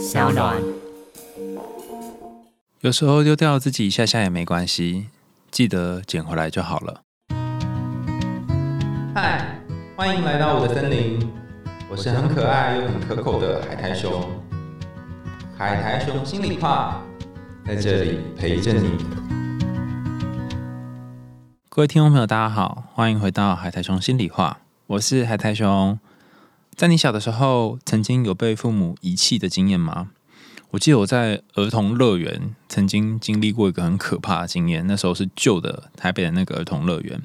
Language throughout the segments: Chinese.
小暖。有时候丢掉自己一下下也没关系，记得捡回来就好了。嗨，欢迎来到我的森林，我是很可爱又很可口的海苔熊。海苔熊心里话，在这里陪着你。各位听众朋友，大家好，欢迎回到海苔熊心里话，我是海苔熊。在你小的时候，曾经有被父母遗弃的经验吗？我记得我在儿童乐园曾经经历过一个很可怕的经验。那时候是旧的台北的那个儿童乐园，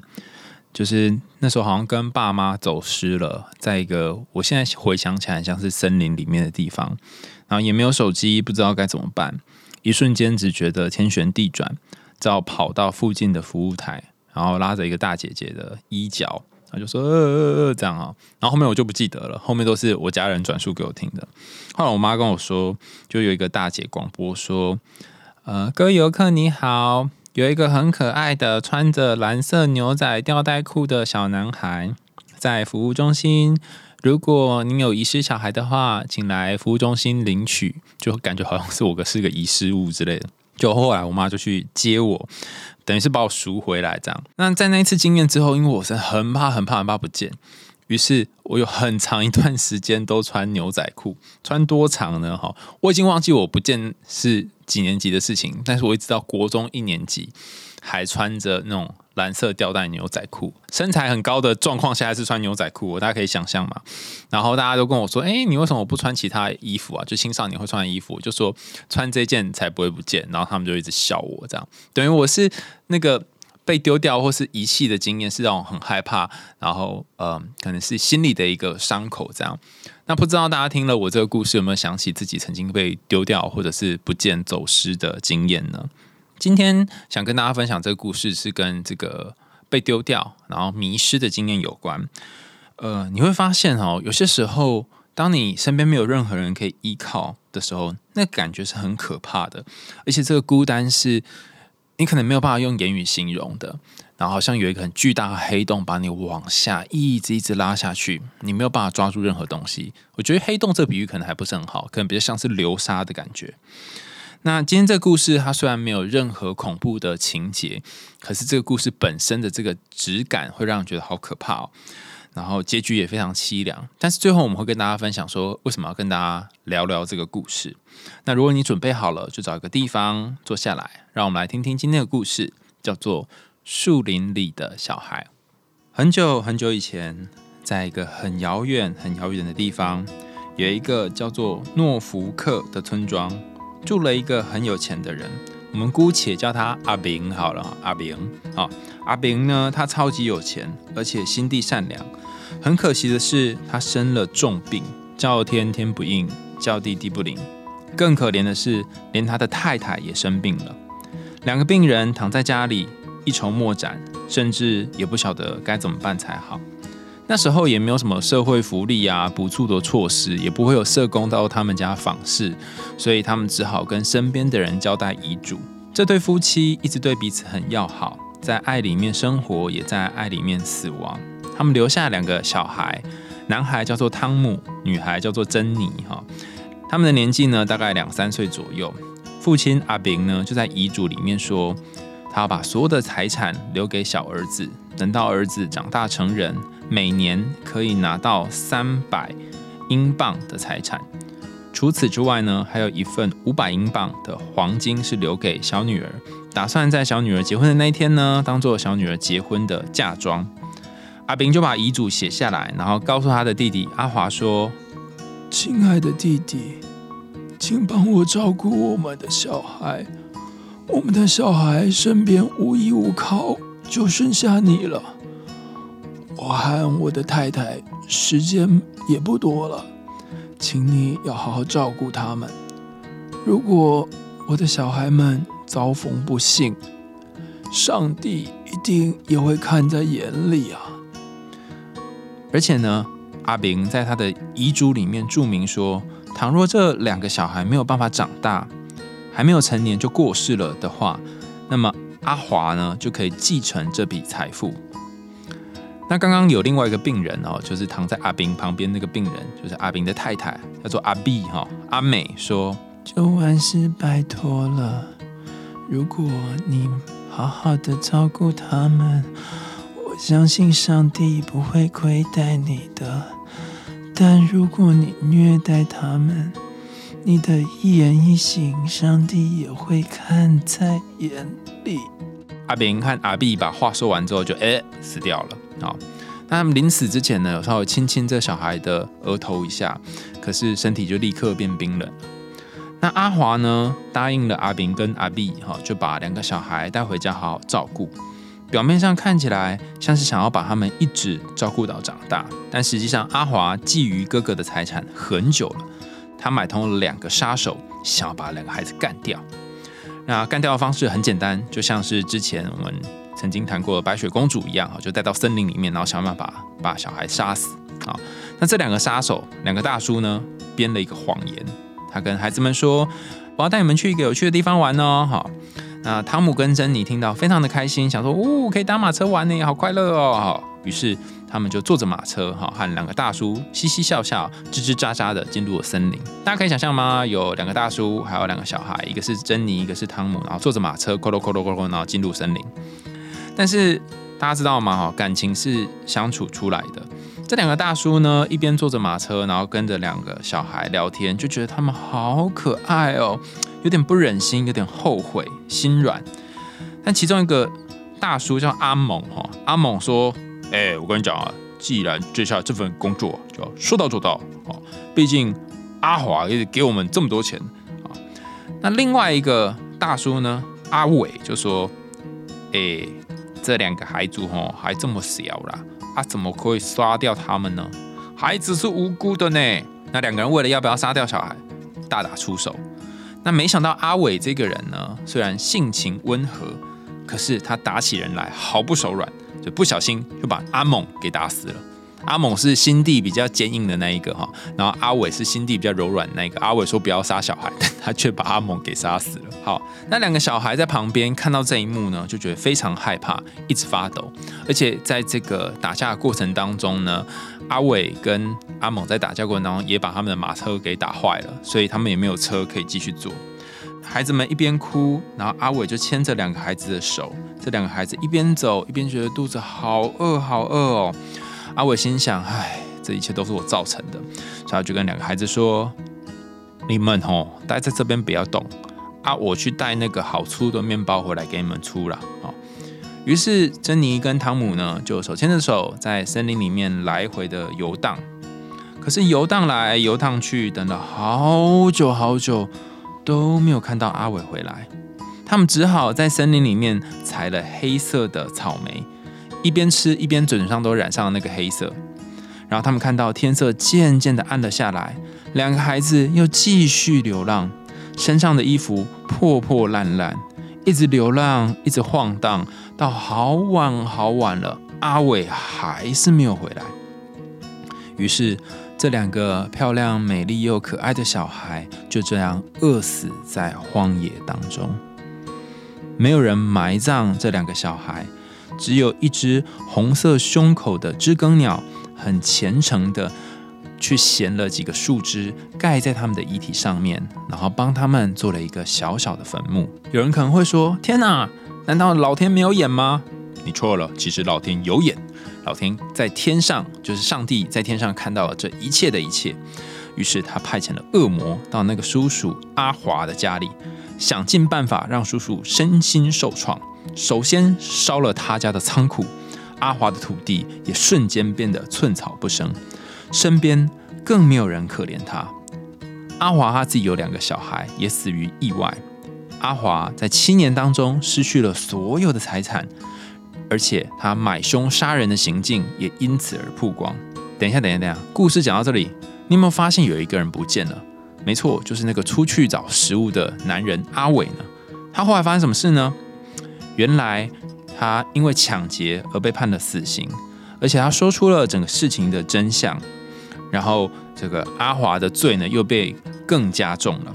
就是那时候好像跟爸妈走失了，在一个我现在回想起来像是森林里面的地方，然后也没有手机，不知道该怎么办。一瞬间只觉得天旋地转，只好跑到附近的服务台，然后拉着一个大姐姐的衣角。他就说呃呃呃这样啊，然后后面我就不记得了，后面都是我家人转述给我听的。后来我妈跟我说，就有一个大姐广播说，呃，各位游客你好，有一个很可爱的穿着蓝色牛仔吊带裤的小男孩在服务中心，如果您有遗失小孩的话，请来服务中心领取。就感觉好像是我个是个遗失物之类的。就后来我妈就去接我。等于是把我赎回来，这样。那在那一次经验之后，因为我是很怕、很怕、很怕不见，于是我有很长一段时间都穿牛仔裤，穿多长呢？哈，我已经忘记我不见是几年级的事情，但是我一直到国中一年级还穿着那种。蓝色吊带牛仔裤，身材很高的状况下还是穿牛仔裤，大家可以想象嘛。然后大家都跟我说：“哎，你为什么不穿其他衣服啊？就青少年会穿的衣服，就说穿这件才不会不见。”然后他们就一直笑我，这样等于我是那个被丢掉或是遗弃的经验，是让我很害怕。然后呃，可能是心里的一个伤口，这样。那不知道大家听了我这个故事，有没有想起自己曾经被丢掉或者是不见走失的经验呢？今天想跟大家分享这个故事，是跟这个被丢掉然后迷失的经验有关。呃，你会发现哦，有些时候，当你身边没有任何人可以依靠的时候，那感觉是很可怕的。而且这个孤单是你可能没有办法用言语形容的。然后好像有一个很巨大的黑洞把你往下一直一直拉下去，你没有办法抓住任何东西。我觉得黑洞这个比喻可能还不是很好，可能比较像是流沙的感觉。那今天这个故事，它虽然没有任何恐怖的情节，可是这个故事本身的这个质感会让人觉得好可怕哦。然后结局也非常凄凉。但是最后我们会跟大家分享说，为什么要跟大家聊聊这个故事。那如果你准备好了，就找一个地方坐下来，让我们来听听今天的故事，叫做《树林里的小孩》。很久很久以前，在一个很遥远、很遥远的地方，有一个叫做诺福克的村庄。住了一个很有钱的人，我们姑且叫他阿炳好了。阿明，好，阿炳呢，他超级有钱，而且心地善良。很可惜的是，他生了重病，叫天天不应，叫地地不灵。更可怜的是，连他的太太也生病了。两个病人躺在家里，一筹莫展，甚至也不晓得该怎么办才好。那时候也没有什么社会福利啊、补助的措施，也不会有社工到他们家访视，所以他们只好跟身边的人交代遗嘱。这对夫妻一直对彼此很要好，在爱里面生活，也在爱里面死亡。他们留下两个小孩，男孩叫做汤姆，女孩叫做珍妮。哈，他们的年纪呢，大概两三岁左右。父亲阿炳呢，就在遗嘱里面说，他要把所有的财产留给小儿子，等到儿子长大成人。每年可以拿到三百英镑的财产。除此之外呢，还有一份五百英镑的黄金是留给小女儿，打算在小女儿结婚的那一天呢，当做小女儿结婚的嫁妆。阿炳就把遗嘱写下来，然后告诉他的弟弟阿华说：“亲爱的弟弟，请帮我照顾我们的小孩。我们的小孩身边无依无靠，就剩下你了。”我和我的太太时间也不多了，请你要好好照顾他们。如果我的小孩们遭逢不幸，上帝一定也会看在眼里啊！而且呢，阿炳在他的遗嘱里面注明说，倘若这两个小孩没有办法长大，还没有成年就过世了的话，那么阿华呢就可以继承这笔财富。那刚刚有另外一个病人哦，就是躺在阿炳旁边那个病人，就是阿炳的太太，叫做阿碧哈。阿美说：“就万事拜托了，如果你好好的照顾他们，我相信上帝不会亏待你的。但如果你虐待他们，你的一言一行，上帝也会看在眼里。”阿炳和阿碧把话说完之后，就哎死掉了。好，那他们临死之前呢，有稍微亲亲这小孩的额头一下，可是身体就立刻变冰冷。那阿华呢，答应了阿炳跟阿碧，哈，就把两个小孩带回家好好照顾。表面上看起来像是想要把他们一直照顾到长大，但实际上阿华觊觎哥哥的财产很久了。他买通了两个杀手，想要把两个孩子干掉。那干掉的方式很简单，就像是之前我们。曾经谈过的白雪公主一样哈，就带到森林里面，然后想办法把小孩杀死啊。那这两个杀手，两个大叔呢，编了一个谎言，他跟孩子们说：“我要带你们去一个有趣的地方玩哦。”哈，那汤姆跟珍妮听到非常的开心，想说：“哦，可以搭马车玩呢，好快乐哦。”于是他们就坐着马车哈，和两个大叔嘻嘻笑笑、吱吱喳喳的进入了森林。大家可以想象吗？有两个大叔，还有两个小孩，一个是珍妮，一个是汤姆，然后坐着马车，咕噜咕噜咕噜，然后进入森林。但是大家知道吗？哈，感情是相处出来的。这两个大叔呢，一边坐着马车，然后跟着两个小孩聊天，就觉得他们好可爱哦，有点不忍心，有点后悔，心软。但其中一个大叔叫阿猛，哈，阿猛说：“哎，我跟你讲啊，既然接下这份工作，就要说到做到，哦，毕竟阿华也给我们这么多钱啊。”那另外一个大叔呢，阿伟就说：“哎。”这两个孩子哦，还这么小啦，啊，怎么可以杀掉他们呢？孩子是无辜的呢。那两个人为了要不要杀掉小孩，大打出手。那没想到阿伟这个人呢，虽然性情温和，可是他打起人来毫不手软，就不小心就把阿猛给打死了。阿猛是心地比较坚硬的那一个哈，然后阿伟是心地比较柔软那一个。阿伟说不要杀小孩，但他却把阿猛给杀死了。好，那两个小孩在旁边看到这一幕呢，就觉得非常害怕，一直发抖。而且在这个打架的过程当中呢，阿伟跟阿猛在打架过程当中也把他们的马车给打坏了，所以他们也没有车可以继续坐。孩子们一边哭，然后阿伟就牵着两个孩子的手，这两个孩子一边走一边觉得肚子好饿好饿哦。阿伟心想：“唉，这一切都是我造成的。”所以他就跟两个孩子说：“你们吼待在这边不要动啊，我去带那个好粗的面包回来给你们出了。”哦，于是珍妮跟汤姆呢就手牵着手在森林里面来回的游荡。可是游荡来游荡去，等了好久好久都没有看到阿伟回来。他们只好在森林里面采了黑色的草莓。一边吃一边嘴上都染上了那个黑色，然后他们看到天色渐渐的暗了下来，两个孩子又继续流浪，身上的衣服破破烂烂，一直流浪，一直晃荡，到好晚好晚了，阿伟还是没有回来。于是这两个漂亮、美丽又可爱的小孩就这样饿死在荒野当中，没有人埋葬这两个小孩。只有一只红色胸口的知更鸟，很虔诚的去衔了几个树枝，盖在他们的遗体上面，然后帮他们做了一个小小的坟墓。有人可能会说：“天哪，难道老天没有眼吗？”你错了，其实老天有眼。老天在天上，就是上帝在天上看到了这一切的一切，于是他派遣了恶魔到那个叔叔阿华的家里，想尽办法让叔叔身心受创。首先烧了他家的仓库，阿华的土地也瞬间变得寸草不生，身边更没有人可怜他。阿华他自己有两个小孩，也死于意外。阿华在七年当中失去了所有的财产，而且他买凶杀人的行径也因此而曝光。等一下，等一下，等一下，故事讲到这里，你有没有发现有一个人不见了？没错，就是那个出去找食物的男人阿伟呢。他后来发生什么事呢？原来他因为抢劫而被判了死刑，而且他说出了整个事情的真相，然后这个阿华的罪呢又被更加重了，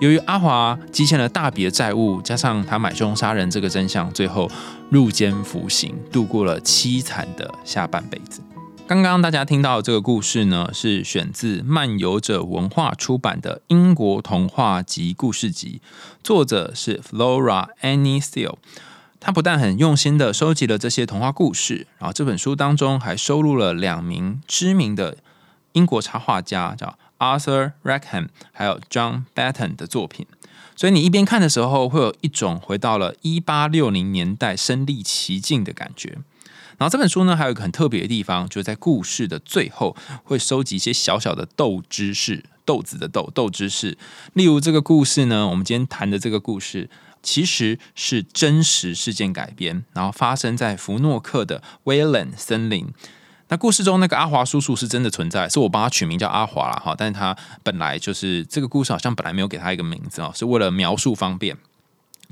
由于阿华积欠了大笔的债务，加上他买凶杀人这个真相，最后入监服刑，度过了凄惨的下半辈子。刚刚大家听到这个故事呢，是选自漫游者文化出版的英国童话集故事集，作者是 Flora Annie Steel。他不但很用心的收集了这些童话故事，然后这本书当中还收录了两名知名的英国插画家，叫 Arthur Rackham 还有 John Batten 的作品。所以你一边看的时候，会有一种回到了一八六零年代身历其境的感觉。然后这本书呢，还有一个很特别的地方，就是在故事的最后会收集一些小小的豆知识，豆子的豆豆知识。例如这个故事呢，我们今天谈的这个故事。其实是真实事件改编，然后发生在福诺克的威兰森林。那故事中那个阿华叔叔是真的存在，是我帮他取名叫阿华了哈。但是他本来就是这个故事好像本来没有给他一个名字哦，是为了描述方便。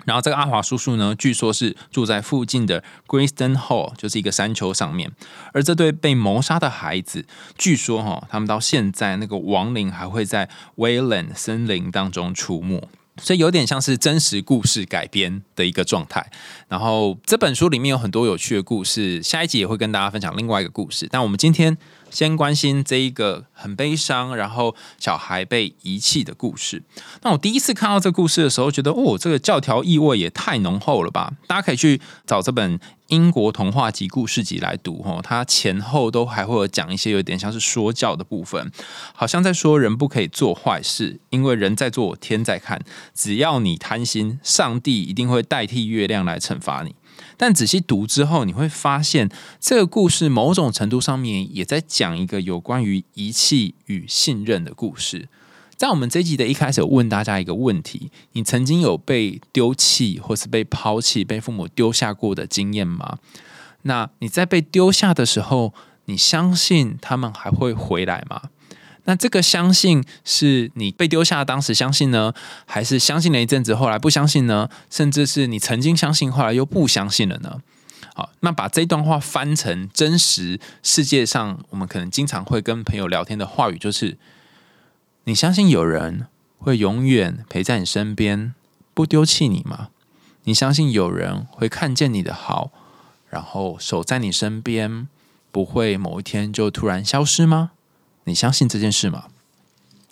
然后这个阿华叔叔呢，据说是住在附近的 Greyston Hall，就是一个山丘上面。而这对被谋杀的孩子，据说哈，他们到现在那个亡灵还会在 Weyland 森林当中出没。所以有点像是真实故事改编的一个状态。然后这本书里面有很多有趣的故事，下一集也会跟大家分享另外一个故事。但我们今天。先关心这一个很悲伤，然后小孩被遗弃的故事。那我第一次看到这故事的时候，觉得哦，这个教条意味也太浓厚了吧！大家可以去找这本英国童话集故事集来读哦，它前后都还会有讲一些有点像是说教的部分，好像在说人不可以做坏事，因为人在做，天在看。只要你贪心，上帝一定会代替月亮来惩罚你。但仔细读之后，你会发现这个故事某种程度上面也在讲一个有关于遗弃与信任的故事。在我们这集的一开始，问大家一个问题：你曾经有被丢弃或是被抛弃、被父母丢下过的经验吗？那你在被丢下的时候，你相信他们还会回来吗？那这个相信是你被丢下当时相信呢，还是相信了一阵子后来不相信呢？甚至是你曾经相信后来又不相信了呢？好，那把这段话翻成真实世界上，我们可能经常会跟朋友聊天的话语，就是你相信有人会永远陪在你身边，不丢弃你吗？你相信有人会看见你的好，然后守在你身边，不会某一天就突然消失吗？你相信这件事吗？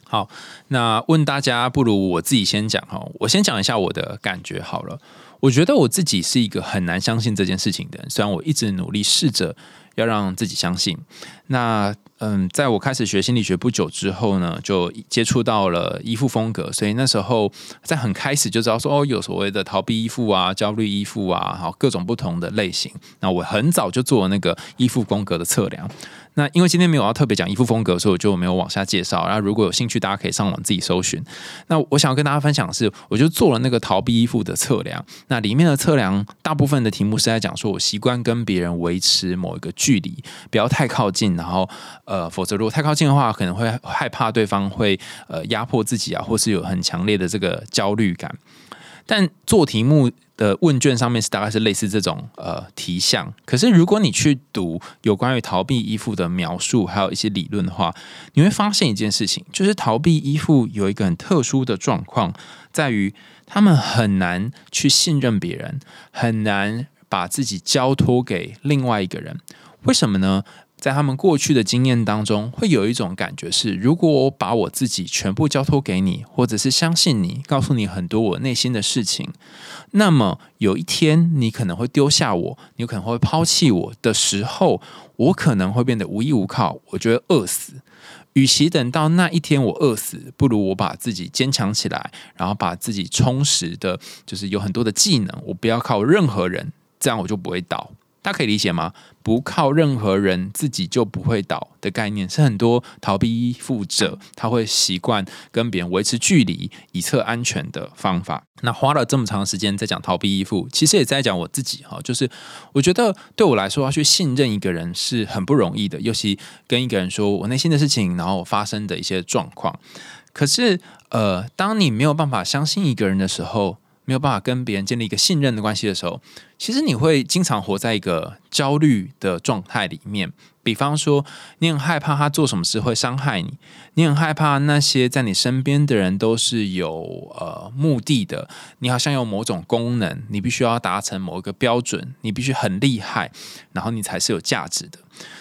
好，那问大家，不如我自己先讲哈。我先讲一下我的感觉好了。我觉得我自己是一个很难相信这件事情的人，虽然我一直努力试着要让自己相信。那嗯，在我开始学心理学不久之后呢，就接触到了依附风格，所以那时候在很开始就知道说哦，有所谓的逃避依附啊、焦虑依附啊，好各种不同的类型。那我很早就做了那个依附风格的测量。那因为今天没有要特别讲衣服风格，所以我就没有往下介绍。然后如果有兴趣，大家可以上网自己搜寻。那我想要跟大家分享的是，我就做了那个逃避依附的测量。那里面的测量大部分的题目是在讲说，我习惯跟别人维持某一个距离，不要太靠近。然后呃，否则如果太靠近的话，可能会害怕对方会呃压迫自己啊，或是有很强烈的这个焦虑感。但做题目。的问卷上面是大概是类似这种呃题项，可是如果你去读有关于逃避依附的描述，还有一些理论的话，你会发现一件事情，就是逃避依附有一个很特殊的状况，在于他们很难去信任别人，很难把自己交托给另外一个人。为什么呢？在他们过去的经验当中，会有一种感觉是：如果我把我自己全部交托给你，或者是相信你，告诉你很多我内心的事情，那么有一天你可能会丢下我，你可能会抛弃我的时候，我可能会变得无依无靠，我觉得饿死。与其等到那一天我饿死，不如我把自己坚强起来，然后把自己充实的，就是有很多的技能，我不要靠任何人，这样我就不会倒。大家可以理解吗？不靠任何人，自己就不会倒的概念，是很多逃避依附者他会习惯跟别人维持距离以测安全的方法。那花了这么长时间在讲逃避依附，其实也在讲我自己哈，就是我觉得对我来说要去信任一个人是很不容易的，尤其跟一个人说我内心的事情，然后发生的一些状况。可是呃，当你没有办法相信一个人的时候，没有办法跟别人建立一个信任的关系的时候，其实你会经常活在一个焦虑的状态里面。比方说，你很害怕他做什么事会伤害你，你很害怕那些在你身边的人都是有呃目的的，你好像有某种功能，你必须要达成某一个标准，你必须很厉害，然后你才是有价值的。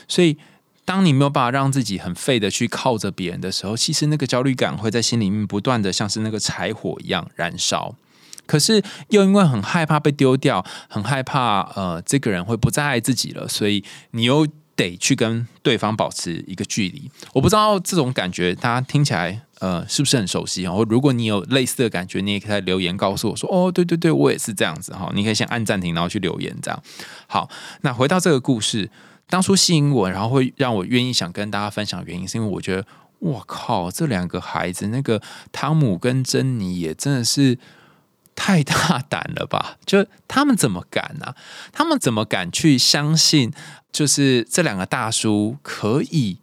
所以，当你没有办法让自己很废的去靠着别人的时候，其实那个焦虑感会在心里面不断的像是那个柴火一样燃烧。可是又因为很害怕被丢掉，很害怕呃这个人会不再爱自己了，所以你又。得去跟对方保持一个距离，我不知道这种感觉大家听起来呃是不是很熟悉然后？如果你有类似的感觉，你也可以留言告诉我说哦，对对对，我也是这样子哈。你可以先按暂停，然后去留言这样。好，那回到这个故事，当初吸引我，然后会让我愿意想跟大家分享原因，是因为我觉得我靠，这两个孩子，那个汤姆跟珍妮也真的是太大胆了吧？就他们怎么敢呢？他们怎么敢去相信？就是这两个大叔可以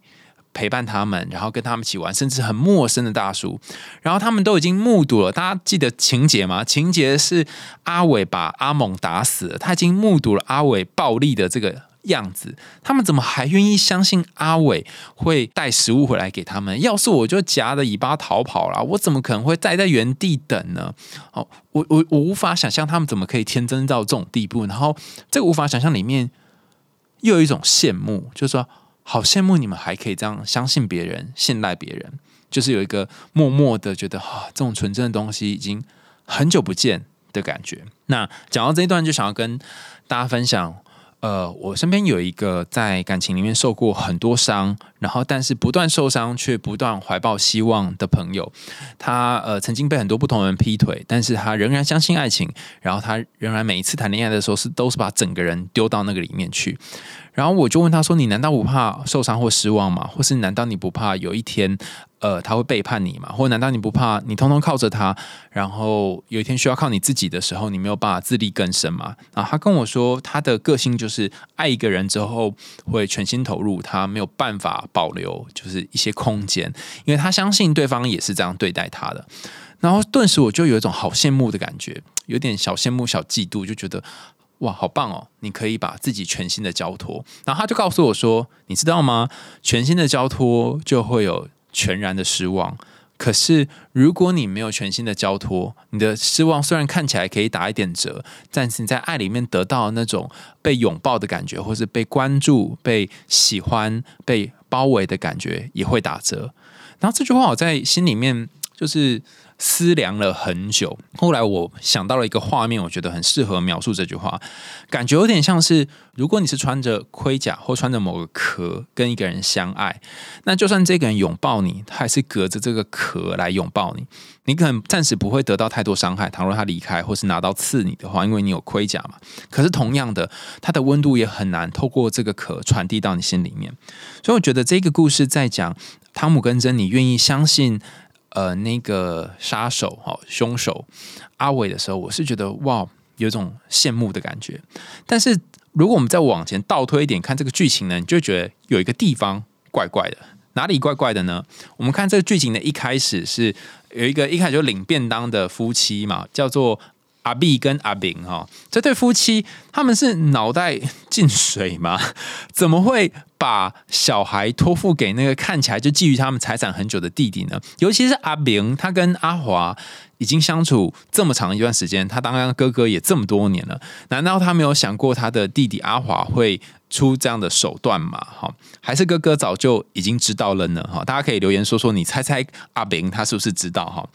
陪伴他们，然后跟他们一起玩，甚至很陌生的大叔，然后他们都已经目睹了。大家记得情节吗？情节是阿伟把阿猛打死了，他已经目睹了阿伟暴力的这个样子。他们怎么还愿意相信阿伟会带食物回来给他们？要是我就夹着尾巴逃跑了，我怎么可能会待在原地等呢？哦，我我我无法想象他们怎么可以天真到这种地步。然后这个无法想象里面。又有一种羡慕，就是说，好羡慕你们还可以这样相信别人、信赖别人，就是有一个默默的觉得，哈，这种纯真的东西已经很久不见的感觉。那讲到这一段，就想要跟大家分享。呃，我身边有一个在感情里面受过很多伤，然后但是不断受伤却不断怀抱希望的朋友。他呃曾经被很多不同人劈腿，但是他仍然相信爱情，然后他仍然每一次谈恋爱的时候是都是把整个人丢到那个里面去。然后我就问他说：“你难道不怕受伤或失望吗？或是难道你不怕有一天，呃，他会背叛你吗？或难道你不怕你通通靠着他，然后有一天需要靠你自己的时候，你没有办法自力更生吗？”啊，他跟我说，他的个性就是爱一个人之后会全心投入，他没有办法保留就是一些空间，因为他相信对方也是这样对待他的。然后顿时我就有一种好羡慕的感觉，有点小羡慕、小嫉妒，就觉得。哇，好棒哦！你可以把自己全新的交托，然后他就告诉我说：“你知道吗？全新的交托就会有全然的失望。可是如果你没有全新的交托，你的失望虽然看起来可以打一点折，但是你在爱里面得到那种被拥抱的感觉，或是被关注、被喜欢、被包围的感觉也会打折。”然后这句话我在心里面就是。思量了很久，后来我想到了一个画面，我觉得很适合描述这句话。感觉有点像是，如果你是穿着盔甲或穿着某个壳跟一个人相爱，那就算这个人拥抱你，他还是隔着这个壳来拥抱你。你可能暂时不会得到太多伤害。倘若他离开或是拿刀刺你的话，因为你有盔甲嘛。可是同样的，它的温度也很难透过这个壳传递到你心里面。所以我觉得这个故事在讲汤姆跟珍妮愿意相信。呃，那个杀手哈，凶手阿伟的时候，我是觉得哇，有种羡慕的感觉。但是如果我们再往前倒推一点看这个剧情呢，你就觉得有一个地方怪怪的，哪里怪怪的呢？我们看这个剧情的一开始是有一个一开始就领便当的夫妻嘛，叫做。阿碧跟阿炳哈，这对夫妻他们是脑袋进水吗？怎么会把小孩托付给那个看起来就觊觎他们财产很久的弟弟呢？尤其是阿炳，他跟阿华已经相处这么长一段时间，他当哥哥也这么多年了，难道他没有想过他的弟弟阿华会出这样的手段吗？哈，还是哥哥早就已经知道了呢？哈，大家可以留言说说，你猜猜阿炳他是不是知道？哈。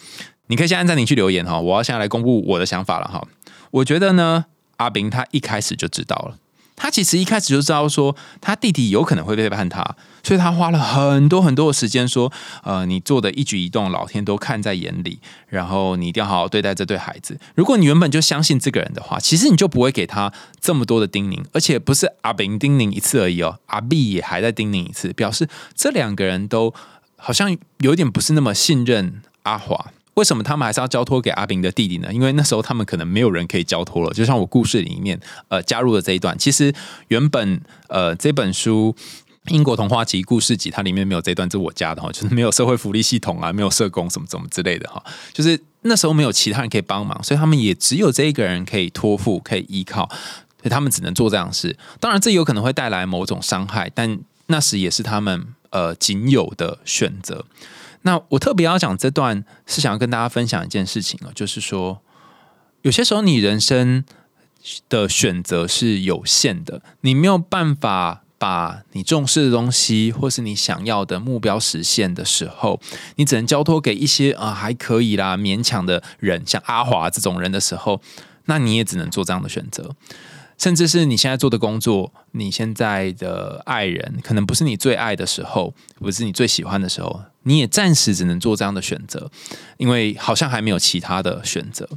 你可以先按暂停去留言哈，我要先来公布我的想法了哈。我觉得呢，阿炳他一开始就知道了，他其实一开始就知道说他弟弟有可能会背叛他，所以他花了很多很多的时间说，呃，你做的一举一动，老天都看在眼里，然后你一定要好好对待这对孩子。如果你原本就相信这个人的话，其实你就不会给他这么多的叮咛，而且不是阿炳叮咛一次而已哦，阿碧也还在叮咛一次，表示这两个人都好像有点不是那么信任阿华。为什么他们还是要交托给阿炳的弟弟呢？因为那时候他们可能没有人可以交托了。就像我故事里面呃加入的这一段，其实原本呃这本书《英国童话集》故事集，它里面没有这段，是我加的哈，就是没有社会福利系统啊，没有社工什么什么之类的哈，就是。那时候没有其他人可以帮忙，所以他们也只有这一个人可以托付、可以依靠，所以他们只能做这样的事。当然，这有可能会带来某种伤害，但那时也是他们呃仅有的选择。那我特别要讲这段，是想要跟大家分享一件事情啊，就是说，有些时候你人生的选择是有限的，你没有办法把你重视的东西，或是你想要的目标实现的时候，你只能交托给一些啊还可以啦、勉强的人，像阿华这种人的时候，那你也只能做这样的选择。甚至是你现在做的工作，你现在的爱人可能不是你最爱的时候，不是你最喜欢的时候，你也暂时只能做这样的选择，因为好像还没有其他的选择。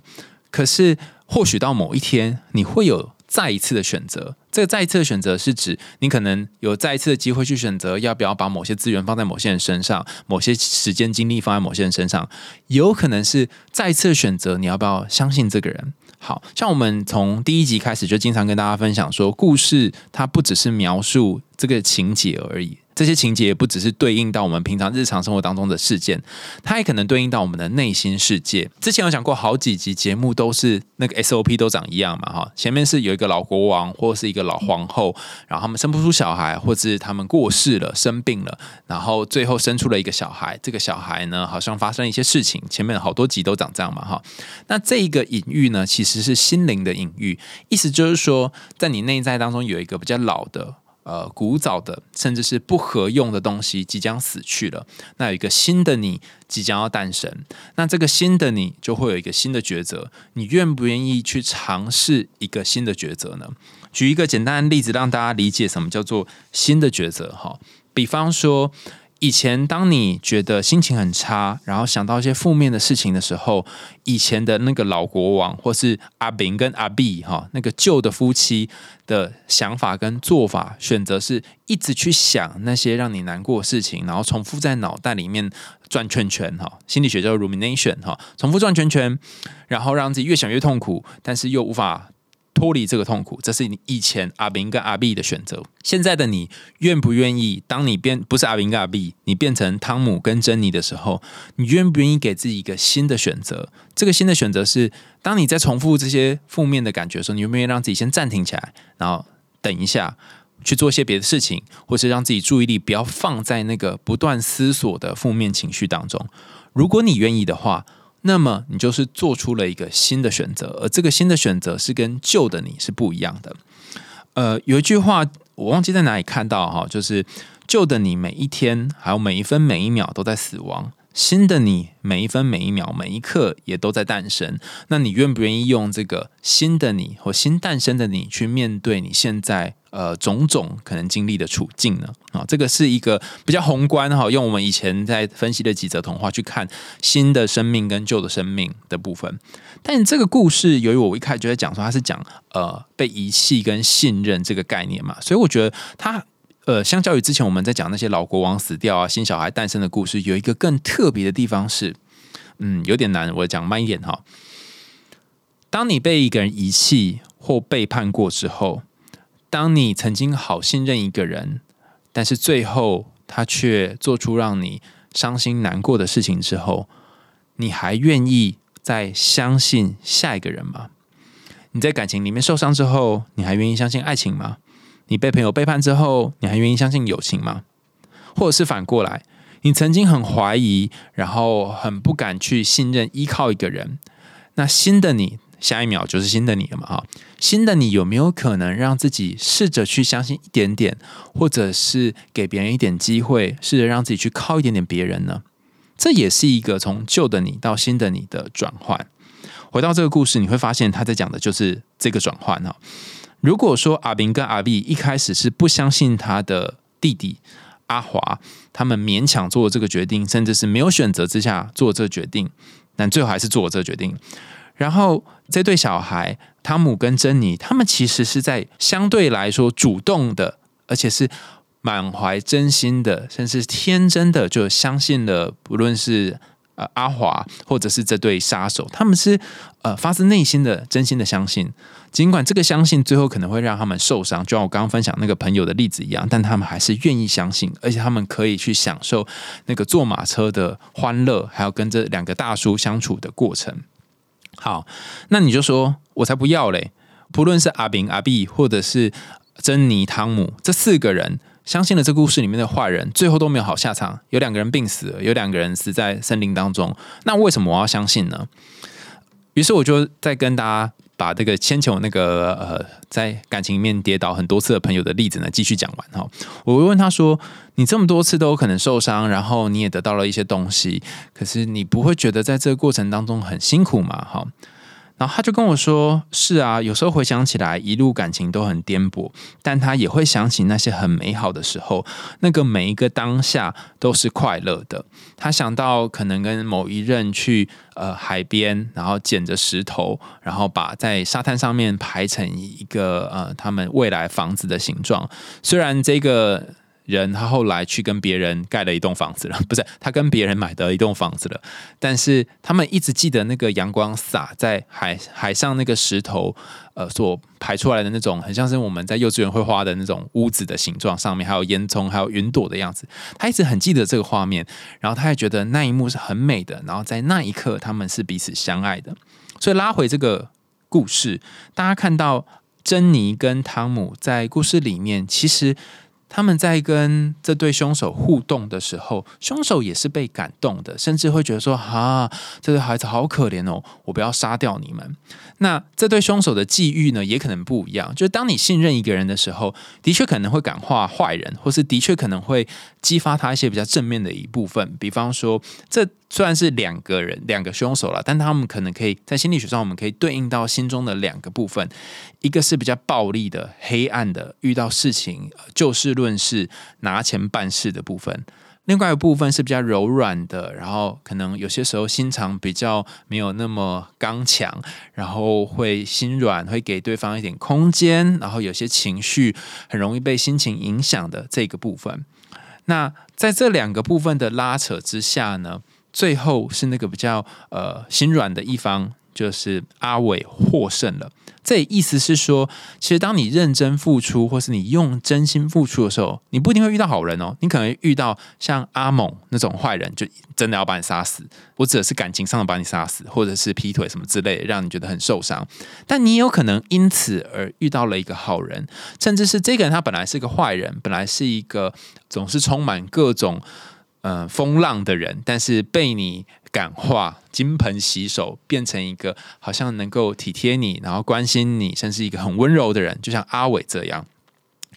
可是，或许到某一天，你会有再一次的选择。这个再一次的选择是指，你可能有再一次的机会去选择要不要把某些资源放在某些人身上，某些时间精力放在某些人身上。有可能是再一次的选择，你要不要相信这个人？好像我们从第一集开始就经常跟大家分享说，故事它不只是描述这个情节而已。这些情节也不只是对应到我们平常日常生活当中的事件，它也可能对应到我们的内心世界。之前有讲过好几集节目都是那个 SOP 都长一样嘛，哈，前面是有一个老国王或是一个老皇后，然后他们生不出小孩，或是他们过世了、生病了，然后最后生出了一个小孩。这个小孩呢，好像发生一些事情。前面好多集都长这样嘛，哈。那这一个隐喻呢，其实是心灵的隐喻，意思就是说，在你内在当中有一个比较老的。呃，古早的甚至是不合用的东西即将死去了，那有一个新的你即将要诞生，那这个新的你就会有一个新的抉择，你愿不愿意去尝试一个新的抉择呢？举一个简单的例子，让大家理解什么叫做新的抉择。哈，比方说。以前，当你觉得心情很差，然后想到一些负面的事情的时候，以前的那个老国王，或是阿炳跟阿碧哈，那个旧的夫妻的想法跟做法，选择是一直去想那些让你难过的事情，然后重复在脑袋里面转圈圈哈。心理学叫 rumination 哈，重复转圈圈，然后让自己越想越痛苦，但是又无法。脱离这个痛苦，这是你以前阿明跟阿 B 的选择。现在的你愿不愿意？当你变不是阿明跟阿 B，你变成汤姆跟珍妮的时候，你愿不愿意给自己一个新的选择？这个新的选择是，当你在重复这些负面的感觉的时候，你愿不愿意让自己先暂停起来，然后等一下去做一些别的事情，或是让自己注意力不要放在那个不断思索的负面情绪当中？如果你愿意的话。那么你就是做出了一个新的选择，而这个新的选择是跟旧的你是不一样的。呃，有一句话我忘记在哪里看到哈，就是旧的你每一天还有每一分每一秒都在死亡。新的你，每一分每一秒每一刻也都在诞生。那你愿不愿意用这个新的你或新诞生的你去面对你现在呃种种可能经历的处境呢？啊，这个是一个比较宏观哈，用我们以前在分析的几则童话去看新的生命跟旧的生命的部分。但这个故事，由于我一开始就在讲说，它是讲呃被遗弃跟信任这个概念嘛，所以我觉得它。呃，相较于之前我们在讲那些老国王死掉啊、新小孩诞生的故事，有一个更特别的地方是，嗯，有点难，我讲慢一点哈。当你被一个人遗弃或背叛过之后，当你曾经好信任一个人，但是最后他却做出让你伤心难过的事情之后，你还愿意再相信下一个人吗？你在感情里面受伤之后，你还愿意相信爱情吗？你被朋友背叛之后，你还愿意相信友情吗？或者是反过来，你曾经很怀疑，然后很不敢去信任、依靠一个人，那新的你，下一秒就是新的你了嘛？哈，新的你有没有可能让自己试着去相信一点点，或者是给别人一点机会，试着让自己去靠一点点别人呢？这也是一个从旧的你到新的你的转换。回到这个故事，你会发现他在讲的就是这个转换哈。如果说阿明跟阿碧一开始是不相信他的弟弟阿华，他们勉强做这个决定，甚至是没有选择之下做这决定，但最后还是做了这决定。然后这对小孩汤姆跟珍妮，他们其实是在相对来说主动的，而且是满怀真心的，甚至天真的，就相信了不论是呃阿华或者是这对杀手，他们是呃发自内心的真心的相信，尽管这个相信最后可能会让他们受伤，就像我刚刚分享那个朋友的例子一样，但他们还是愿意相信，而且他们可以去享受那个坐马车的欢乐，还有跟这两个大叔相处的过程。好，那你就说我才不要嘞！不论是阿炳、阿碧，或者是珍妮、汤姆这四个人，相信了这故事里面的坏人，最后都没有好下场。有两个人病死了，有两个人死在森林当中。那为什么我要相信呢？于是我就再跟大家把这个先前我那个呃在感情里面跌倒很多次的朋友的例子呢继续讲完哈。我会问他说：“你这么多次都有可能受伤，然后你也得到了一些东西，可是你不会觉得在这个过程当中很辛苦吗？”哈。然后他就跟我说：“是啊，有时候回想起来，一路感情都很颠簸，但他也会想起那些很美好的时候，那个每一个当下都是快乐的。他想到可能跟某一任去呃海边，然后捡着石头，然后把在沙滩上面排成一个呃他们未来房子的形状。虽然这个。”人他后来去跟别人盖了一栋房子了，不是他跟别人买的一栋房子了，但是他们一直记得那个阳光洒在海海上那个石头，呃，所排出来的那种很像是我们在幼稚园会画的那种屋子的形状，上面还有烟囱，还有云朵的样子，他一直很记得这个画面，然后他也觉得那一幕是很美的，然后在那一刻他们是彼此相爱的，所以拉回这个故事，大家看到珍妮跟汤姆在故事里面其实。他们在跟这对凶手互动的时候，凶手也是被感动的，甚至会觉得说：“啊，这对孩子好可怜哦，我不要杀掉你们。”那这对凶手的际遇呢，也可能不一样。就是当你信任一个人的时候，的确可能会感化坏人，或是的确可能会激发他一些比较正面的一部分。比方说，这虽然是两个人、两个凶手了，但他们可能可以在心理学上，我们可以对应到心中的两个部分：一个是比较暴力的、黑暗的，遇到事情就事论事、拿钱办事的部分；另外一部分是比较柔软的，然后可能有些时候心肠比较没有那么刚强，然后会心软，会给对方一点空间，然后有些情绪很容易被心情影响的这个部分。那在这两个部分的拉扯之下呢？最后是那个比较呃心软的一方，就是阿伟获胜了。这意思是说，其实当你认真付出，或是你用真心付出的时候，你不一定会遇到好人哦。你可能遇到像阿猛那种坏人，就真的要把你杀死。我指的是感情上的把你杀死，或者是劈腿什么之类，让你觉得很受伤。但你有可能因此而遇到了一个好人，甚至是这个人他本来是个坏人，本来是一个总是充满各种。呃，风浪的人，但是被你感化，金盆洗手，变成一个好像能够体贴你，然后关心你，甚至一个很温柔的人，就像阿伟这样，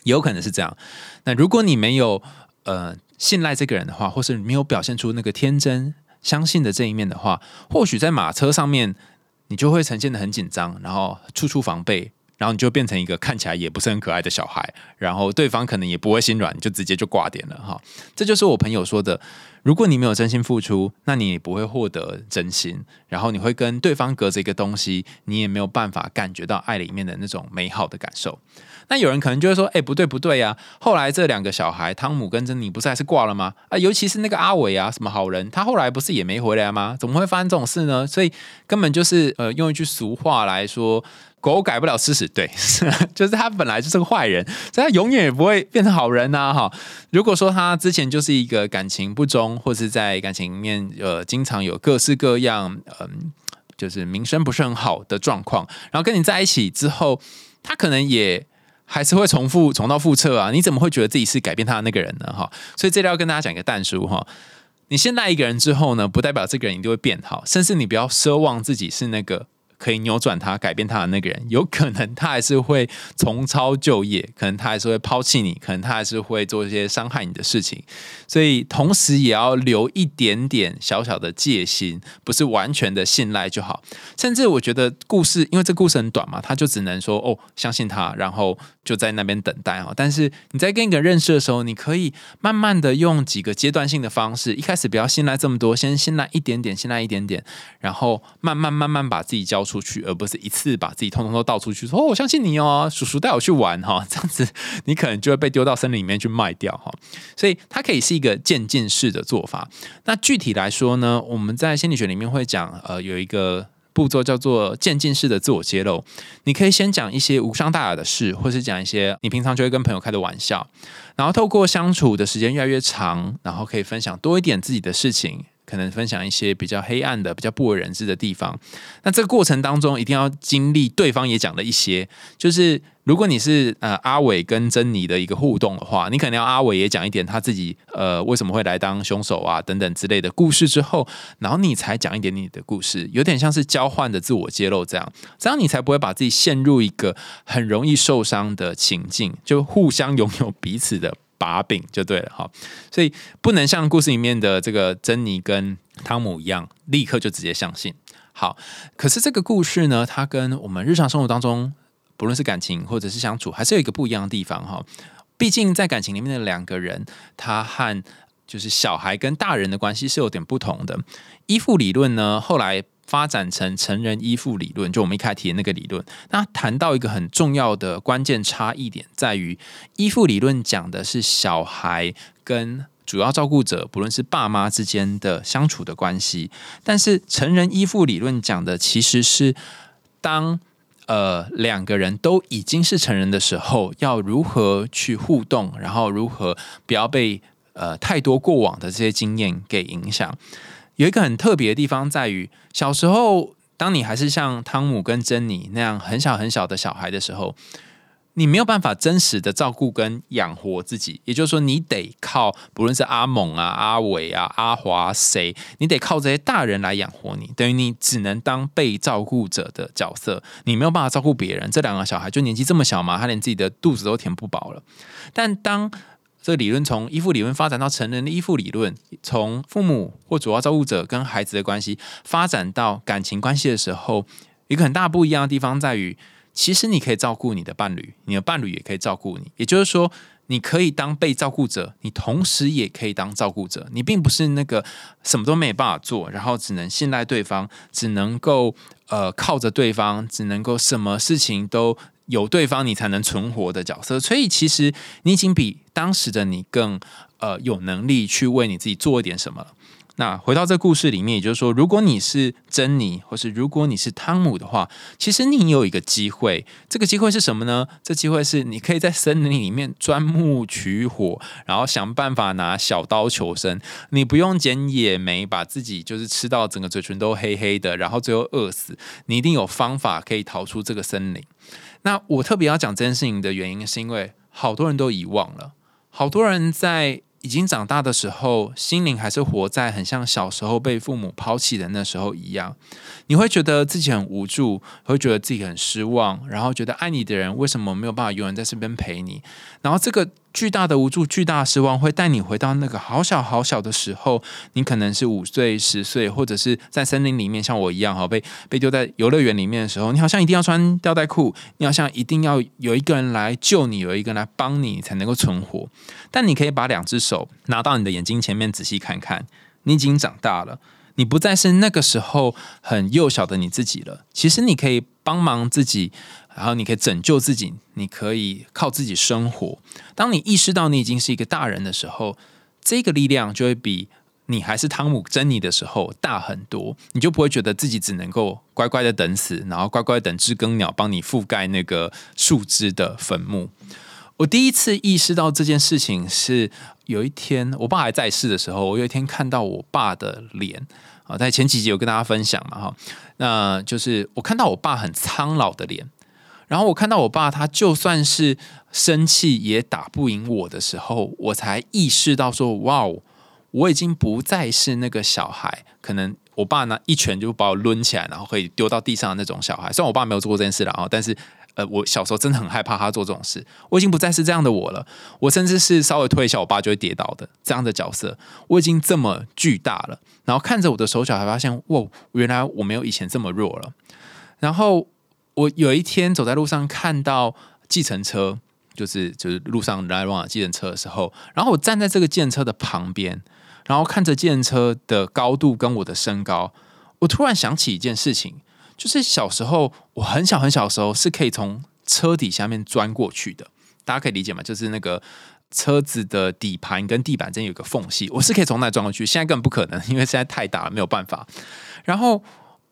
有可能是这样。那如果你没有呃信赖这个人的话，或是没有表现出那个天真相信的这一面的话，或许在马车上面，你就会呈现的很紧张，然后处处防备。然后你就变成一个看起来也不是很可爱的小孩，然后对方可能也不会心软，就直接就挂点了哈。这就是我朋友说的，如果你没有真心付出，那你也不会获得真心，然后你会跟对方隔着一个东西，你也没有办法感觉到爱里面的那种美好的感受。那有人可能就会说：“哎，不对不对呀！后来这两个小孩汤姆跟珍妮不是还是挂了吗？啊，尤其是那个阿伟啊，什么好人，他后来不是也没回来吗？怎么会发生这种事呢？所以根本就是呃，用一句俗话来说。”狗改不了吃屎，对，就是他本来就是个坏人，所以他永远也不会变成好人呐。哈，如果说他之前就是一个感情不忠，或是在感情里面呃经常有各式各样嗯，就是名声不是很好的状况，然后跟你在一起之后，他可能也还是会重复重蹈覆辙啊。你怎么会觉得自己是改变他的那个人呢？哈，所以这里要跟大家讲一个淡书哈，你先赖一个人之后呢，不代表这个人一定会变好，甚至你不要奢望自己是那个。可以扭转他、改变他的那个人，有可能他还是会重操旧业，可能他还是会抛弃你，可能他还是会做一些伤害你的事情。所以，同时也要留一点点小小的戒心，不是完全的信赖就好。甚至我觉得故事，因为这故事很短嘛，他就只能说哦，相信他，然后就在那边等待啊。但是你在跟一个认识的时候，你可以慢慢的用几个阶段性的方式，一开始不要信赖这么多，先信赖一点点，信赖一点点，然后慢慢慢慢把自己交出。出去，而不是一次把自己通通都倒出去，说哦，我相信你哦，叔叔带我去玩哈，这样子你可能就会被丢到森林里面去卖掉哈。所以它可以是一个渐进式的做法。那具体来说呢，我们在心理学里面会讲，呃，有一个。步骤叫做渐进式的自我揭露。你可以先讲一些无伤大雅的事，或是讲一些你平常就会跟朋友开的玩笑，然后透过相处的时间越来越长，然后可以分享多一点自己的事情。可能分享一些比较黑暗的、比较不为人知的地方。那这个过程当中，一定要经历对方也讲了一些。就是如果你是呃阿伟跟珍妮的一个互动的话，你可能要阿伟也讲一点他自己呃为什么会来当凶手啊等等之类的故事之后，然后你才讲一点你的故事，有点像是交换的自我揭露这样，这样你才不会把自己陷入一个很容易受伤的情境，就互相拥有彼此的。把柄就对了哈，所以不能像故事里面的这个珍妮跟汤姆一样，立刻就直接相信。好，可是这个故事呢，它跟我们日常生活当中，不论是感情或者是相处，还是有一个不一样的地方哈。毕竟在感情里面的两个人，他和就是小孩跟大人的关系是有点不同的。依附理论呢，后来。发展成成人依附理论，就我们一开始提的那个理论。那谈到一个很重要的关键差异点，在于依附理论讲的是小孩跟主要照顾者，不论是爸妈之间的相处的关系；但是成人依附理论讲的其实是当呃两个人都已经是成人的时候，要如何去互动，然后如何不要被呃太多过往的这些经验给影响。有一个很特别的地方在于，小时候当你还是像汤姆跟珍妮那样很小很小的小孩的时候，你没有办法真实的照顾跟养活自己。也就是说，你得靠不论是阿猛啊、阿伟啊、阿华谁，你得靠这些大人来养活你，等于你只能当被照顾者的角色，你没有办法照顾别人。这两个小孩就年纪这么小嘛，他连自己的肚子都填不饱了。但当这个理论从依附理论发展到成人的依附理论，从父母或主要照顾者跟孩子的关系发展到感情关系的时候，一个很大不一样的地方在于，其实你可以照顾你的伴侣，你的伴侣也可以照顾你。也就是说，你可以当被照顾者，你同时也可以当照顾者。你并不是那个什么都没办法做，然后只能信赖对方，只能够呃靠着对方，只能够什么事情都。有对方，你才能存活的角色，所以其实你已经比当时的你更呃有能力去为你自己做一点什么了。那回到这故事里面，也就是说，如果你是珍妮，或是如果你是汤姆的话，其实你有一个机会。这个机会是什么呢？这机会是你可以在森林里面钻木取火，然后想办法拿小刀求生。你不用捡野莓，把自己就是吃到整个嘴唇都黑黑的，然后最后饿死。你一定有方法可以逃出这个森林。那我特别要讲这件事情的原因，是因为好多人都遗忘了，好多人在。已经长大的时候，心灵还是活在很像小时候被父母抛弃的那时候一样。你会觉得自己很无助，会觉得自己很失望，然后觉得爱你的人为什么没有办法永远在身边陪你？然后这个。巨大的无助、巨大的失望，会带你回到那个好小好小的时候。你可能是五岁、十岁，或者是在森林里面，像我一样哈，被被丢在游乐园里面的时候，你好像一定要穿吊带裤，你好像一定要有一个人来救你，有一个人来帮你，才能够存活。但你可以把两只手拿到你的眼睛前面，仔细看看，你已经长大了，你不再是那个时候很幼小的你自己了。其实你可以帮忙自己。然后你可以拯救自己，你可以靠自己生活。当你意识到你已经是一个大人的时候，这个力量就会比你还是汤姆珍妮的时候大很多。你就不会觉得自己只能够乖乖的等死，然后乖乖等知更鸟帮你覆盖那个树枝的坟墓。我第一次意识到这件事情是有一天我爸还在世的时候，我有一天看到我爸的脸啊，在前几集有跟大家分享嘛哈，那就是我看到我爸很苍老的脸。然后我看到我爸，他就算是生气也打不赢我的时候，我才意识到说：哇，我已经不再是那个小孩。可能我爸呢一拳就把我抡起来，然后可以丢到地上的那种小孩。虽然我爸没有做过这件事了啊，但是呃，我小时候真的很害怕他做这种事。我已经不再是这样的我了，我甚至是稍微推一下，我爸就会跌倒的这样的角色。我已经这么巨大了，然后看着我的手脚，还发现哇，原来我没有以前这么弱了。然后。我有一天走在路上，看到计程车，就是就是路上来往的计程车的时候，然后我站在这个计程车的旁边，然后看着计程车的高度跟我的身高，我突然想起一件事情，就是小时候我很小很小的时候是可以从车底下面钻过去的，大家可以理解吗？就是那个车子的底盘跟地板之间有个缝隙，我是可以从那钻过去。现在根本不可能，因为现在太大了，没有办法。然后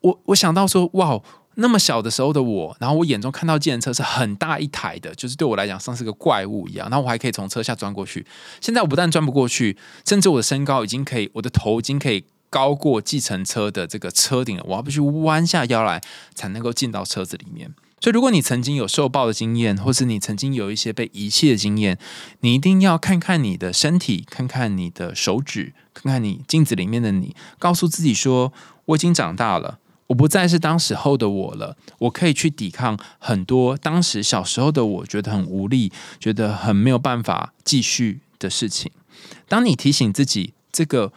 我我想到说，哇，那么小的时候的我，然后我眼中看到计程车是很大一台的，就是对我来讲像是个怪物一样。然后我还可以从车下钻过去。现在我不但钻不过去，甚至我的身高已经可以，我的头已经可以高过计程车的这个车顶了。我要必须弯下腰来才能够进到车子里面。所以，如果你曾经有受暴的经验，或是你曾经有一些被遗弃的经验，你一定要看看你的身体，看看你的手指，看看你镜子里面的你，告诉自己说：我已经长大了，我不再是当时候的我了，我可以去抵抗很多当时小时候的我觉得很无力、觉得很没有办法继续的事情。当你提醒自己这个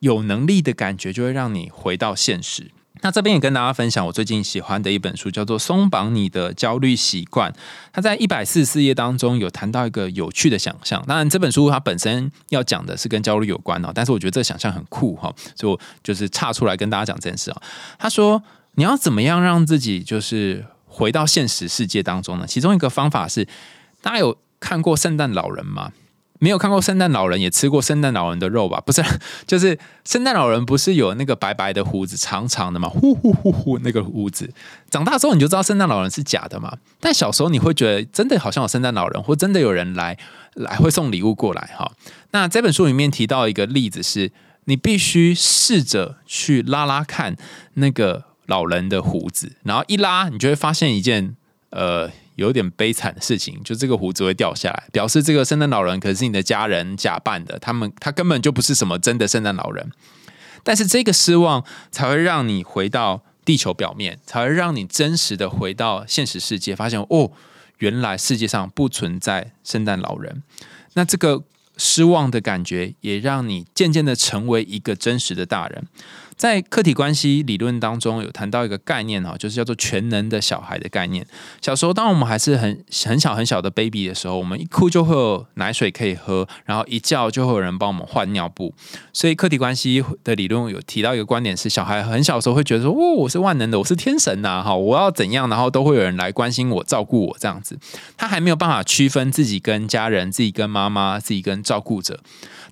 有能力的感觉，就会让你回到现实。那这边也跟大家分享我最近喜欢的一本书，叫做《松绑你的焦虑习惯》。它在一百四十四页当中有谈到一个有趣的想象。当然，这本书它本身要讲的是跟焦虑有关哦，但是我觉得这想象很酷哈，所以我就是岔出来跟大家讲这件事啊。他说：“你要怎么样让自己就是回到现实世界当中呢？其中一个方法是，大家有看过圣诞老人吗？”没有看过圣诞老人，也吃过圣诞老人的肉吧？不是，就是圣诞老人不是有那个白白的胡子，长长的吗？呼呼呼呼，那个胡子。长大之后你就知道圣诞老人是假的嘛。但小时候你会觉得真的好像有圣诞老人，或真的有人来来会送礼物过来哈。那这本书里面提到一个例子是，你必须试着去拉拉看那个老人的胡子，然后一拉，你就会发现一件呃。有点悲惨的事情，就这个胡子会掉下来，表示这个圣诞老人可是你的家人假扮的，他们他根本就不是什么真的圣诞老人。但是这个失望才会让你回到地球表面，才会让你真实的回到现实世界，发现哦，原来世界上不存在圣诞老人。那这个失望的感觉，也让你渐渐的成为一个真实的大人。在客体关系理论当中，有谈到一个概念哈，就是叫做全能的小孩的概念。小时候，当我们还是很很小很小的 baby 的时候，我们一哭就会有奶水可以喝，然后一叫就会有人帮我们换尿布。所以，客体关系的理论有提到一个观点是，小孩很小时候会觉得说：“哦，我是万能的，我是天神呐！哈，我要怎样，然后都会有人来关心我、照顾我这样子。”他还没有办法区分自己跟家人、自己跟妈妈、自己跟照顾者。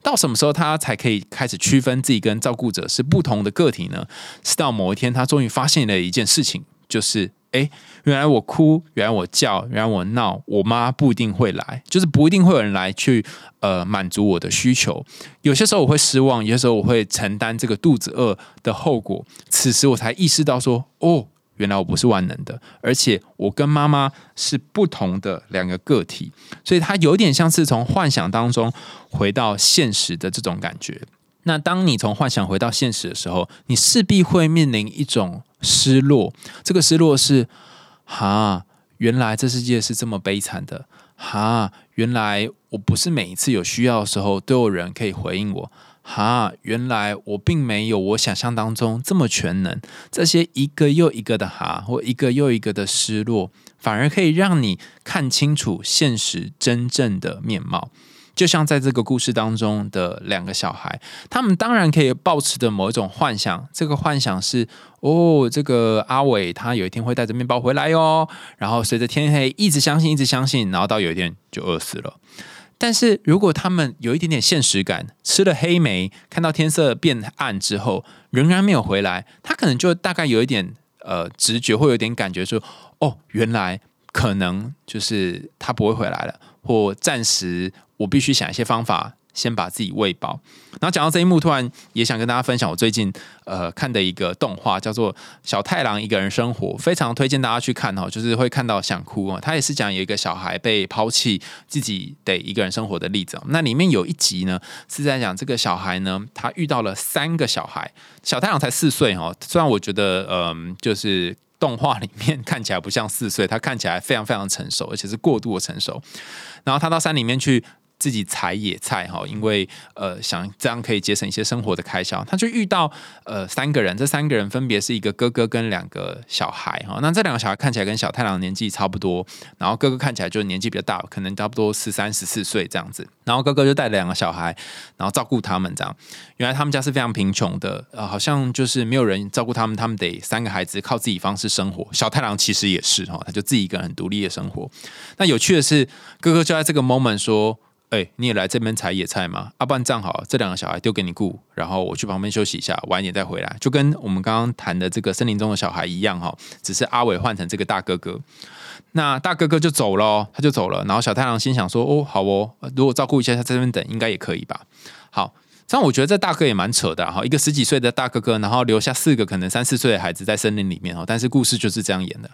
到什么时候他才可以开始区分自己跟照顾者是不同的个体呢？是到某一天，他终于发现了一件事情，就是哎，原来我哭，原来我叫，原来我闹，我妈不一定会来，就是不一定会有人来去呃满足我的需求。有些时候我会失望，有些时候我会承担这个肚子饿的后果。此时我才意识到说，哦。原来我不是万能的，而且我跟妈妈是不同的两个个体，所以它有点像是从幻想当中回到现实的这种感觉。那当你从幻想回到现实的时候，你势必会面临一种失落。这个失落是：哈，原来这世界是这么悲惨的；哈，原来我不是每一次有需要的时候都有人可以回应我。哈，原来我并没有我想象当中这么全能。这些一个又一个的哈，或一个又一个的失落，反而可以让你看清楚现实真正的面貌。就像在这个故事当中的两个小孩，他们当然可以抱持的某一种幻想。这个幻想是：哦，这个阿伟他有一天会带着面包回来哟。然后随着天黑，一直相信，一直相信，然后到有一天就饿死了。但是如果他们有一点点现实感，吃了黑莓，看到天色变暗之后，仍然没有回来，他可能就大概有一点呃直觉，会有点感觉说，哦，原来可能就是他不会回来了，或暂时我必须想一些方法。先把自己喂饱，然后讲到这一幕，突然也想跟大家分享我最近呃看的一个动画，叫做《小太郎一个人生活》，非常推荐大家去看哦，就是会看到想哭啊。他也是讲有一个小孩被抛弃，自己得一个人生活的例子。那里面有一集呢，是在讲这个小孩呢，他遇到了三个小孩，小太郎才四岁哦。虽然我觉得嗯，就是动画里面看起来不像四岁，他看起来非常非常成熟，而且是过度的成熟。然后他到山里面去。自己采野菜哈，因为呃想这样可以节省一些生活的开销。他就遇到呃三个人，这三个人分别是一个哥哥跟两个小孩哈。那这两个小孩看起来跟小太郎年纪差不多，然后哥哥看起来就年纪比较大，可能差不多十三十四岁这样子。然后哥哥就带两个小孩，然后照顾他们这样。原来他们家是非常贫穷的，呃，好像就是没有人照顾他们，他们得三个孩子靠自己方式生活。小太郎其实也是哈，他就自己一个人独立的生活。那有趣的是，哥哥就在这个 moment 说：“哎，你也来这边采野菜吗？阿半站好，这两个小孩丢给你顾，然后我去旁边休息一下，晚一点再回来。”就跟我们刚刚谈的这个森林中的小孩一样哈，只是阿伟换成这个大哥哥。那大哥哥就走了，他就走了。然后小太郎心想说：“哦，好哦，如果照顾一下他这边等，应该也可以吧？”好。但我觉得这大哥也蛮扯的哈，一个十几岁的大哥哥，然后留下四个可能三四岁的孩子在森林里面哦。但是故事就是这样演的。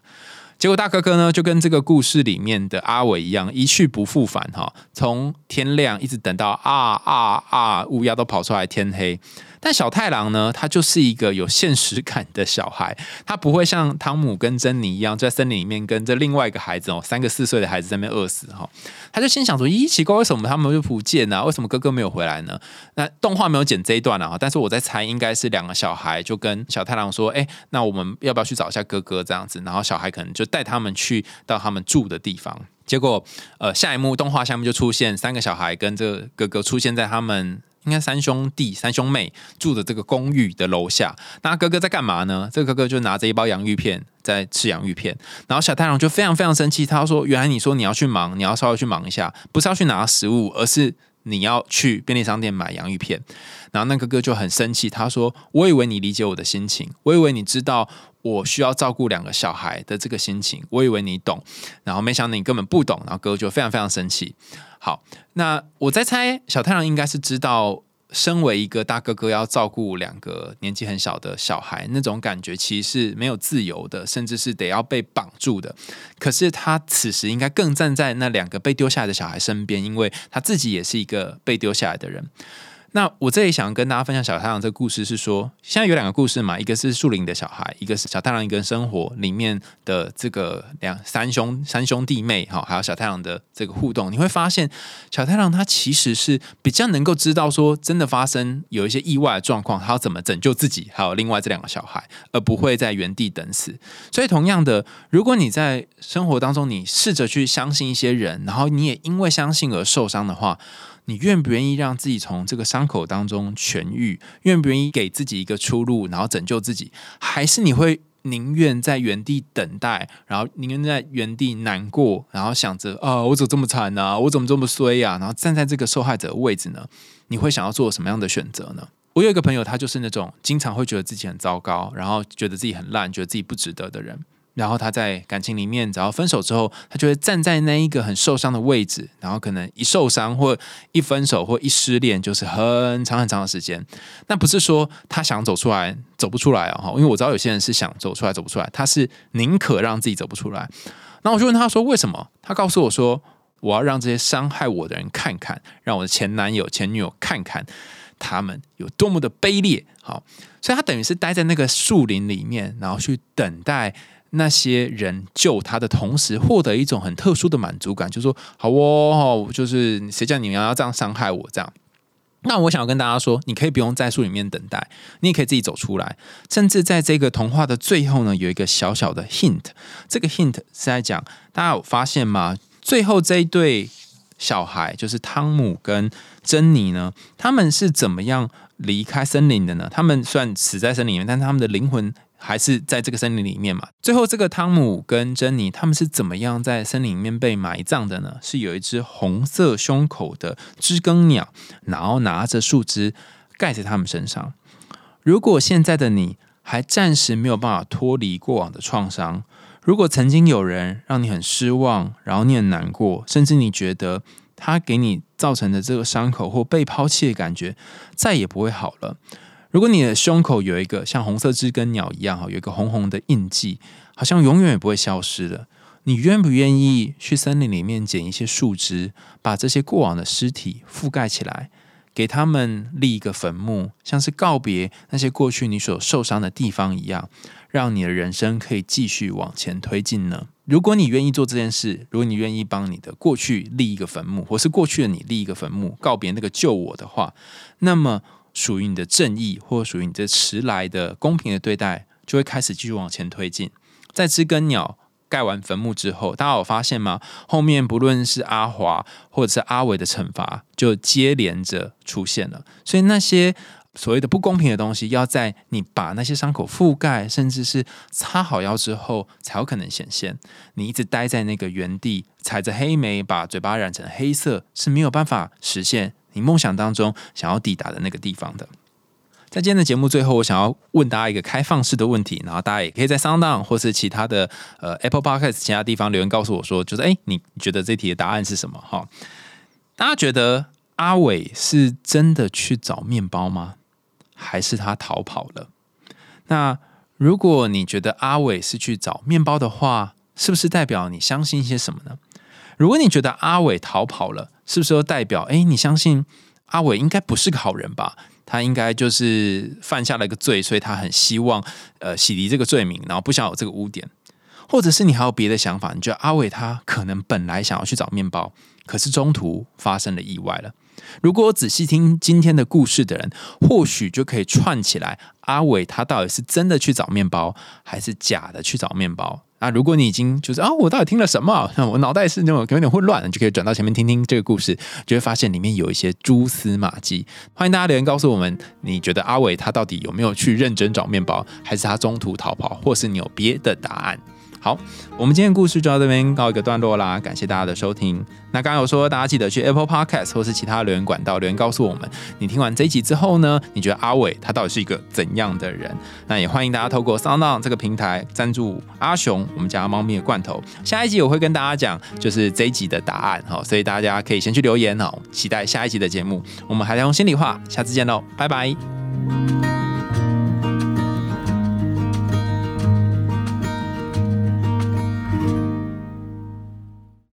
结果大哥哥呢，就跟这个故事里面的阿伟一样，一去不复返哈，从天亮一直等到啊啊啊，乌鸦都跑出来，天黑。但小太郎呢，他就是一个有现实感的小孩，他不会像汤姆跟珍妮一样在森林里面跟这另外一个孩子哦，三个四岁的孩子在那边饿死哈。他就心想说：咦，奇怪，为什么他们就不见呢？为什么哥哥没有回来呢？那动画没有剪这一段了哈，但是我在猜，应该是两个小孩就跟小太郎说：哎，那我们要不要去找一下哥哥这样子？然后小孩可能就带他们去到他们住的地方。结果，呃，下一幕动画下面就出现三个小孩跟这个哥哥出现在他们。应该三兄弟、三兄妹住的这个公寓的楼下，那哥哥在干嘛呢？这个哥哥就拿着一包洋芋片在吃洋芋片，然后小太郎就非常非常生气，他说：“原来你说你要去忙，你要稍微去忙一下，不是要去拿食物，而是你要去便利商店买洋芋片。”然后那哥哥就很生气，他说：“我以为你理解我的心情，我以为你知道我需要照顾两个小孩的这个心情，我以为你懂，然后没想到你根本不懂。”然后哥哥就非常非常生气。好，那我在猜，小太阳应该是知道，身为一个大哥哥要照顾两个年纪很小的小孩，那种感觉其实是没有自由的，甚至是得要被绑住的。可是他此时应该更站在那两个被丢下来的小孩身边，因为他自己也是一个被丢下来的人。那我这里想跟大家分享小太阳这个故事是说，现在有两个故事嘛，一个是树林的小孩，一个是小太阳一个人生活里面的这个两三兄三兄弟妹哈，还有小太阳的这个互动，你会发现小太阳他其实是比较能够知道说，真的发生有一些意外的状况，他要怎么拯救自己，还有另外这两个小孩，而不会在原地等死。所以同样的，如果你在生活当中你试着去相信一些人，然后你也因为相信而受伤的话。你愿不愿意让自己从这个伤口当中痊愈？愿不愿意给自己一个出路，然后拯救自己？还是你会宁愿在原地等待，然后宁愿在原地难过，然后想着啊，我怎么这么惨呢？我怎么这么衰呀？然后站在这个受害者的位置呢？你会想要做什么样的选择呢？我有一个朋友，他就是那种经常会觉得自己很糟糕，然后觉得自己很烂，觉得自己不值得的人。然后他在感情里面，只要分手之后，他就会站在那一个很受伤的位置，然后可能一受伤或一分手或一失恋，就是很长很长的时间。那不是说他想走出来走不出来哦，因为我知道有些人是想走出来走不出来，他是宁可让自己走不出来。那我就问他说为什么？他告诉我说，我要让这些伤害我的人看看，让我的前男友前女友看看他们有多么的卑劣。好，所以他等于是待在那个树林里面，然后去等待。那些人救他的同时，获得一种很特殊的满足感，就说：“好哦，就是谁叫你们要这样伤害我？”这样。那我想要跟大家说，你可以不用在树里面等待，你也可以自己走出来。甚至在这个童话的最后呢，有一个小小的 hint。这个 hint 是在讲，大家有发现吗？最后这一对小孩，就是汤姆跟珍妮呢，他们是怎么样离开森林的呢？他们算死在森林里面，但是他们的灵魂。还是在这个森林里面嘛？最后，这个汤姆跟珍妮他们是怎么样在森林里面被埋葬的呢？是有一只红色胸口的知更鸟，然后拿着树枝盖在他们身上。如果现在的你还暂时没有办法脱离过往的创伤，如果曾经有人让你很失望，然后你很难过，甚至你觉得他给你造成的这个伤口或被抛弃的感觉再也不会好了。如果你的胸口有一个像红色知更鸟一样哈，有一个红红的印记，好像永远也不会消失的，你愿不愿意去森林里面捡一些树枝，把这些过往的尸体覆盖起来，给他们立一个坟墓，像是告别那些过去你所受伤的地方一样，让你的人生可以继续往前推进呢？如果你愿意做这件事，如果你愿意帮你的过去立一个坟墓，或是过去的你立一个坟墓，告别那个救我的话，那么属于你的正义，或属于你这迟来的公平的对待，就会开始继续往前推进。在知更鸟盖完坟墓之后，大家有发现吗？后面不论是阿华或者是阿伟的惩罚，就接连着出现了。所以那些。所谓的不公平的东西，要在你把那些伤口覆盖，甚至是擦好药之后，才有可能显现。你一直待在那个原地，踩着黑莓，把嘴巴染成黑色，是没有办法实现你梦想当中想要抵达的那个地方的。在今天的节目最后，我想要问大家一个开放式的问题，然后大家也可以在 Sound 或是其他的呃 Apple Podcast 其他地方留言告诉我说，就是哎，你觉得这题的答案是什么？哈，大家觉得阿伟是真的去找面包吗？还是他逃跑了？那如果你觉得阿伟是去找面包的话，是不是代表你相信一些什么呢？如果你觉得阿伟逃跑了，是不是代表哎，你相信阿伟应该不是个好人吧？他应该就是犯下了一个罪，所以他很希望呃洗涤这个罪名，然后不想有这个污点，或者是你还有别的想法？你觉得阿伟他可能本来想要去找面包，可是中途发生了意外了？如果我仔细听今天的故事的人，或许就可以串起来：阿伟他到底是真的去找面包，还是假的去找面包？啊，如果你已经就是啊，我到底听了什么？我脑袋是那种有点混乱，你就可以转到前面听听这个故事，就会发现里面有一些蛛丝马迹。欢迎大家留言告诉我们，你觉得阿伟他到底有没有去认真找面包，还是他中途逃跑，或是你有别的答案？好，我们今天的故事就到这边告一个段落啦，感谢大家的收听。那刚刚有说，大家记得去 Apple Podcast 或是其他留言管道留言告诉我们，你听完这一集之后呢，你觉得阿伟他到底是一个怎样的人？那也欢迎大家透过 Sound 这个平台赞助阿雄我们家猫咪的罐头。下一集我会跟大家讲，就是这一集的答案哈，所以大家可以先去留言哦，期待下一集的节目。我们还在用心里话，下次见喽，拜拜。